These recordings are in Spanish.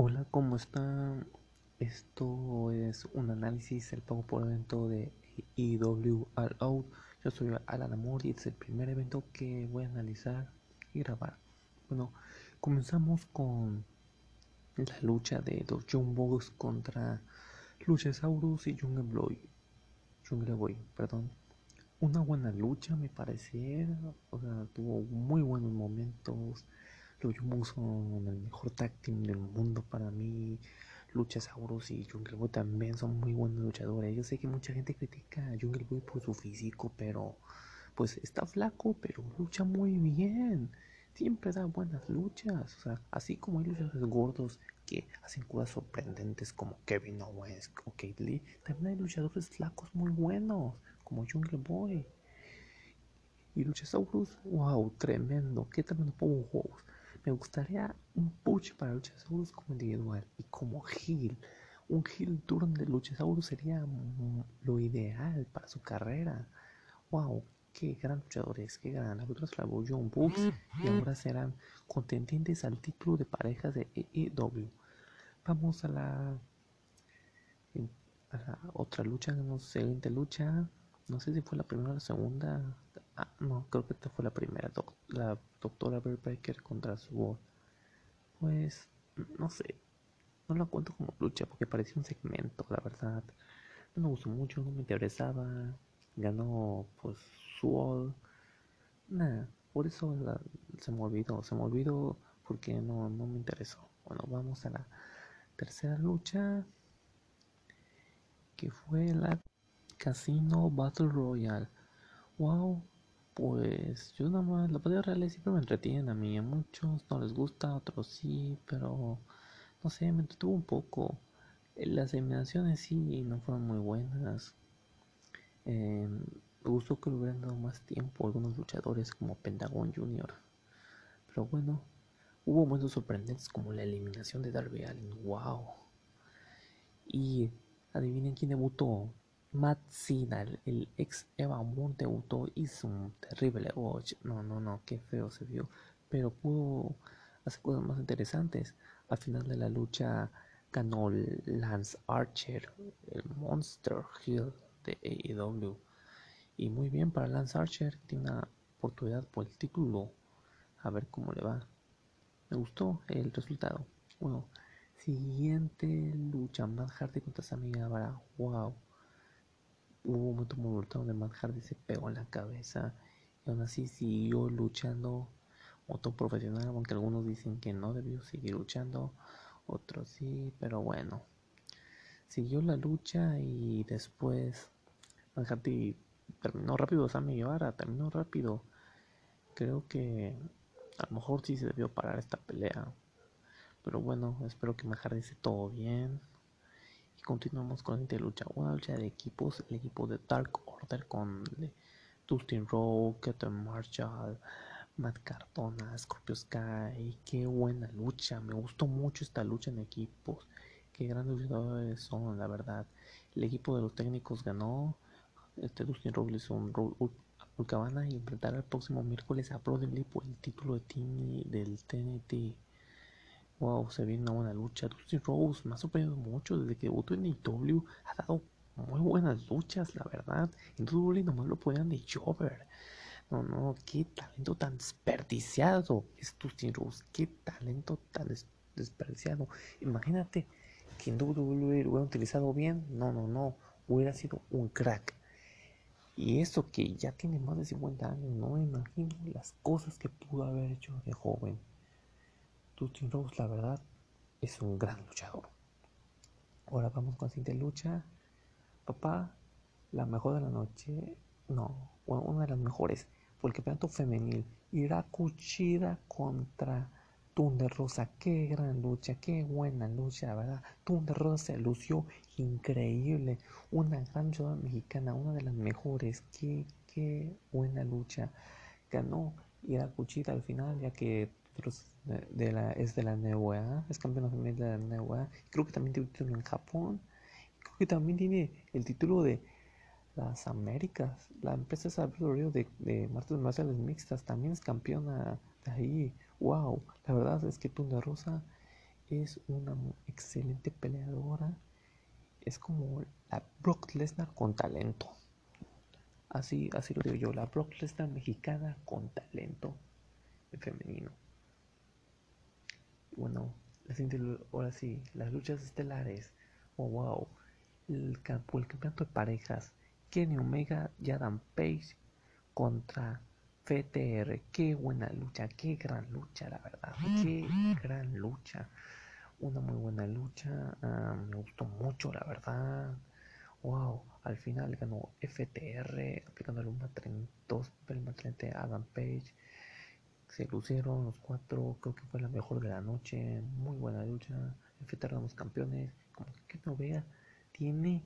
Hola, ¿cómo están? Esto es un análisis del pago por evento de IW All Out. Yo soy Alan Amor y este es el primer evento que voy a analizar y grabar. Bueno, comenzamos con la lucha de los Bucks contra Luchasaurus y Jungle Boy. Jungle Boy, perdón. Una buena lucha, me pareciera. O sea, tuvo muy buenos momentos los Young son el mejor tag team del mundo para mí. Luchasaurus y Jungle Boy también son muy buenos luchadores. Yo sé que mucha gente critica a Jungle Boy por su físico, pero pues está flaco, pero lucha muy bien. Siempre da buenas luchas. O sea, así como hay luchadores gordos que hacen cosas sorprendentes como Kevin Owens o Kate Lee, también hay luchadores flacos muy buenos como Jungle Boy. Y Luchasaurus, wow, tremendo. Qué tremendo Powerhouse. Me gustaría un push para Luchasaurus como individual y como heel. Un heel turn de Luchasaurus sería lo ideal para su carrera. Wow, qué gran luchadores, qué gran. Otros la John Bucks y ahora serán contendientes al título de parejas de AEW. Vamos a la, a la otra lucha, no sé, siguiente lucha. No sé si fue la primera o la segunda. Ah, no, creo que esta fue la primera. la doctora Breaker contra su Pues, no sé. No la cuento como lucha porque parecía un segmento, la verdad. No me gustó mucho, no me interesaba. Ganó, pues, su Nada, por eso se me olvidó. Se me olvidó porque no, no me interesó. Bueno, vamos a la tercera lucha. Que fue la Casino Battle Royale. Wow, pues yo nada más, la batalla real siempre me entretienen a mí, a muchos no les gusta, a otros sí, pero no sé, me entretuvo un poco. Las eliminaciones sí no fueron muy buenas. Em, me gustó que le hubieran dado más tiempo algunos luchadores como Pentagon Jr. Pero bueno, hubo momentos sorprendentes como la eliminación de Darby Allin, wow. Y adivinen quién debutó, Matt Sinal, el ex Eva Moon debutó, hizo un terrible watch. No, no, no, qué feo se vio. Pero pudo hacer cosas más interesantes. Al final de la lucha ganó Lance Archer, el Monster Hill de AEW. Y muy bien para Lance Archer, tiene una oportunidad por el título. A ver cómo le va. Me gustó el resultado. Bueno, siguiente lucha: Matt Hardy contra Sammy Guevara. Wow hubo un momento donde Matt se pegó en la cabeza y aún así siguió luchando otro profesional, aunque algunos dicen que no debió seguir luchando, otros sí, pero bueno. Siguió la lucha y después Matt Hardy terminó rápido, Sammy Guevara terminó rápido. Creo que a lo mejor sí se debió parar esta pelea. Pero bueno, espero que Matt Hardy esté todo bien. Continuamos con la lucha. Una lucha de equipos. El equipo de Dark Order con Dustin Rowe, Ketan Marshall, Matt Cardona, Scorpio Sky. Qué buena lucha. Me gustó mucho esta lucha en equipos. Qué grandes luchadores son, la verdad. El equipo de los técnicos ganó. Este Dustin Rowe hizo un Cabana y enfrentará el próximo miércoles a Brody por el título de team del TNT. Wow, se viene una buena lucha. Dustin Rose me ha sorprendido mucho desde que debutó en AEW. Ha dado muy buenas luchas, la verdad. En WWE nomás lo podían de Jover. No, no, qué talento tan desperdiciado es Dustin Rose. Qué talento tan desperdiciado. Imagínate que en WWE lo hubiera utilizado bien. No, no, no. Hubiera sido un crack. Y eso que ya tiene más de 50 años, no me imagino las cosas que pudo haber hecho de joven. Dustin Rose, la verdad, es un gran luchador. Ahora vamos con la siguiente lucha. Papá, la mejor de la noche. No, una de las mejores. Por el campeonato femenil. Iraku Chida contra Thunder Rosa. Qué gran lucha, qué buena lucha, ¿verdad? Thunder Rosa se lució increíble. Una gran luchadora mexicana, una de las mejores. Qué, qué buena lucha. Ganó Iraku Chida al final, ya que de la, es de la NWA, es campeón femenil de la NWA. Creo que también tiene un título en Japón. Creo que también tiene el título de las Américas. La empresa de, de, de martes marciales mixtas también es campeona de ahí. Wow, la verdad es que Tunda Rosa, es una excelente peleadora. Es como la Brock Lesnar con talento. Así, así lo digo yo, la Brock Lesnar mexicana con talento femenino. Bueno, ahora sí, las luchas estelares. Oh, wow. El, campo, el campeonato de parejas. Kenny Omega y Adam Page contra FTR. Qué buena lucha, qué gran lucha, la verdad. Qué gran lucha. Una muy buena lucha. Ah, me gustó mucho, la verdad. Wow, al final ganó FTR aplicando el 1-2 a Adam Page. Se lucieron los cuatro, creo que fue la mejor de la noche. Muy buena lucha. FTR los campeones. Como que no vea, tiene.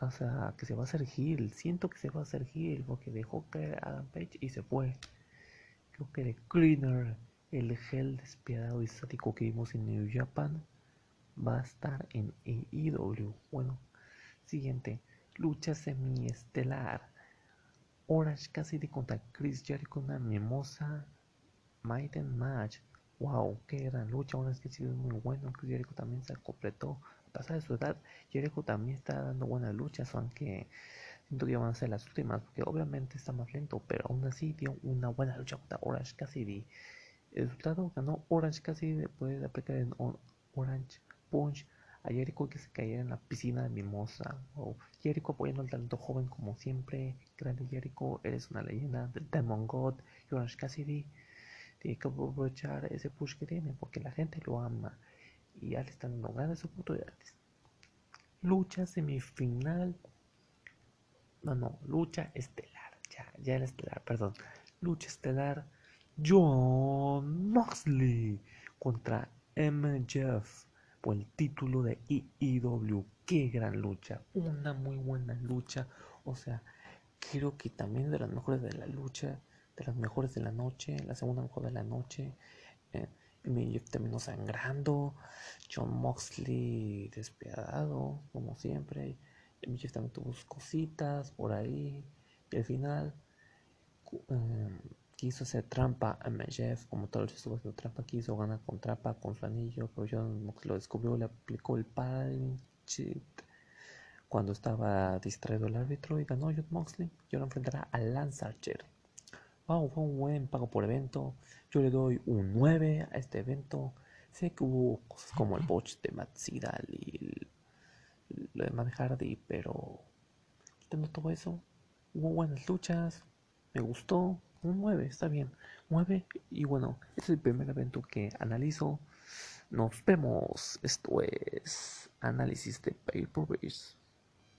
O sea, que se va a hacer heel. Siento que se va a hacer heel porque dejó caer a Adam Page y se fue. Creo que de Cleaner, el gel despiadado y sádico que vimos en New Japan va a estar en AEW. Bueno, siguiente, lucha semiestelar. Orange Cassidy contra Chris Jericho, una mimosa Maiden Match. Wow, qué gran lucha. Orange Cassidy es muy bueno. Chris Jericho también se completó. A pesar de su edad, Jericho también está dando buenas luchas, aunque siento que van a ser las últimas, porque obviamente está más lento, pero aún así dio una buena lucha contra Orange Cassidy. El resultado ganó Orange Cassidy después de aplicar en Orange Punch a Jericho que se cayera en la piscina de mimosa. O Jericho apoyando al talento joven como siempre. Grande Jericho, eres una leyenda del Demon God. Y Orange Cassidy tiene que aprovechar ese push que tiene porque la gente lo ama. Y ya le están dando grandes oportunidades. Lucha semifinal. No, no, lucha estelar. Ya, ya era estelar, perdón. Lucha estelar. John Moxley contra MJF el título de IEW. Qué gran lucha, una muy buena lucha. O sea, creo que también de las mejores de la lucha, de las mejores de la noche, la segunda mejor de la noche. Eh, terminó sangrando. John Moxley despiadado, como siempre. MJF también tuvo sus cositas por ahí. Y al final. Eh, quiso hacer trampa a MJF, como todo estuvo haciendo trampa, quiso ganar con trampa con su anillo, pero John lo descubrió, le aplicó el padding cuando estaba distraído el árbitro y ganó John Moxley. Y ahora enfrentará a Lance Archer. Wow, fue un buen pago por evento. Yo le doy un 9 a este evento. Sé que hubo cosas como el botch de Matt y lo de Matt Hardy, pero quitando todo eso, hubo buenas luchas, me gustó, un 9, está bien. 9 y bueno, es el primer evento que analizo. Nos vemos. Esto es análisis de pay per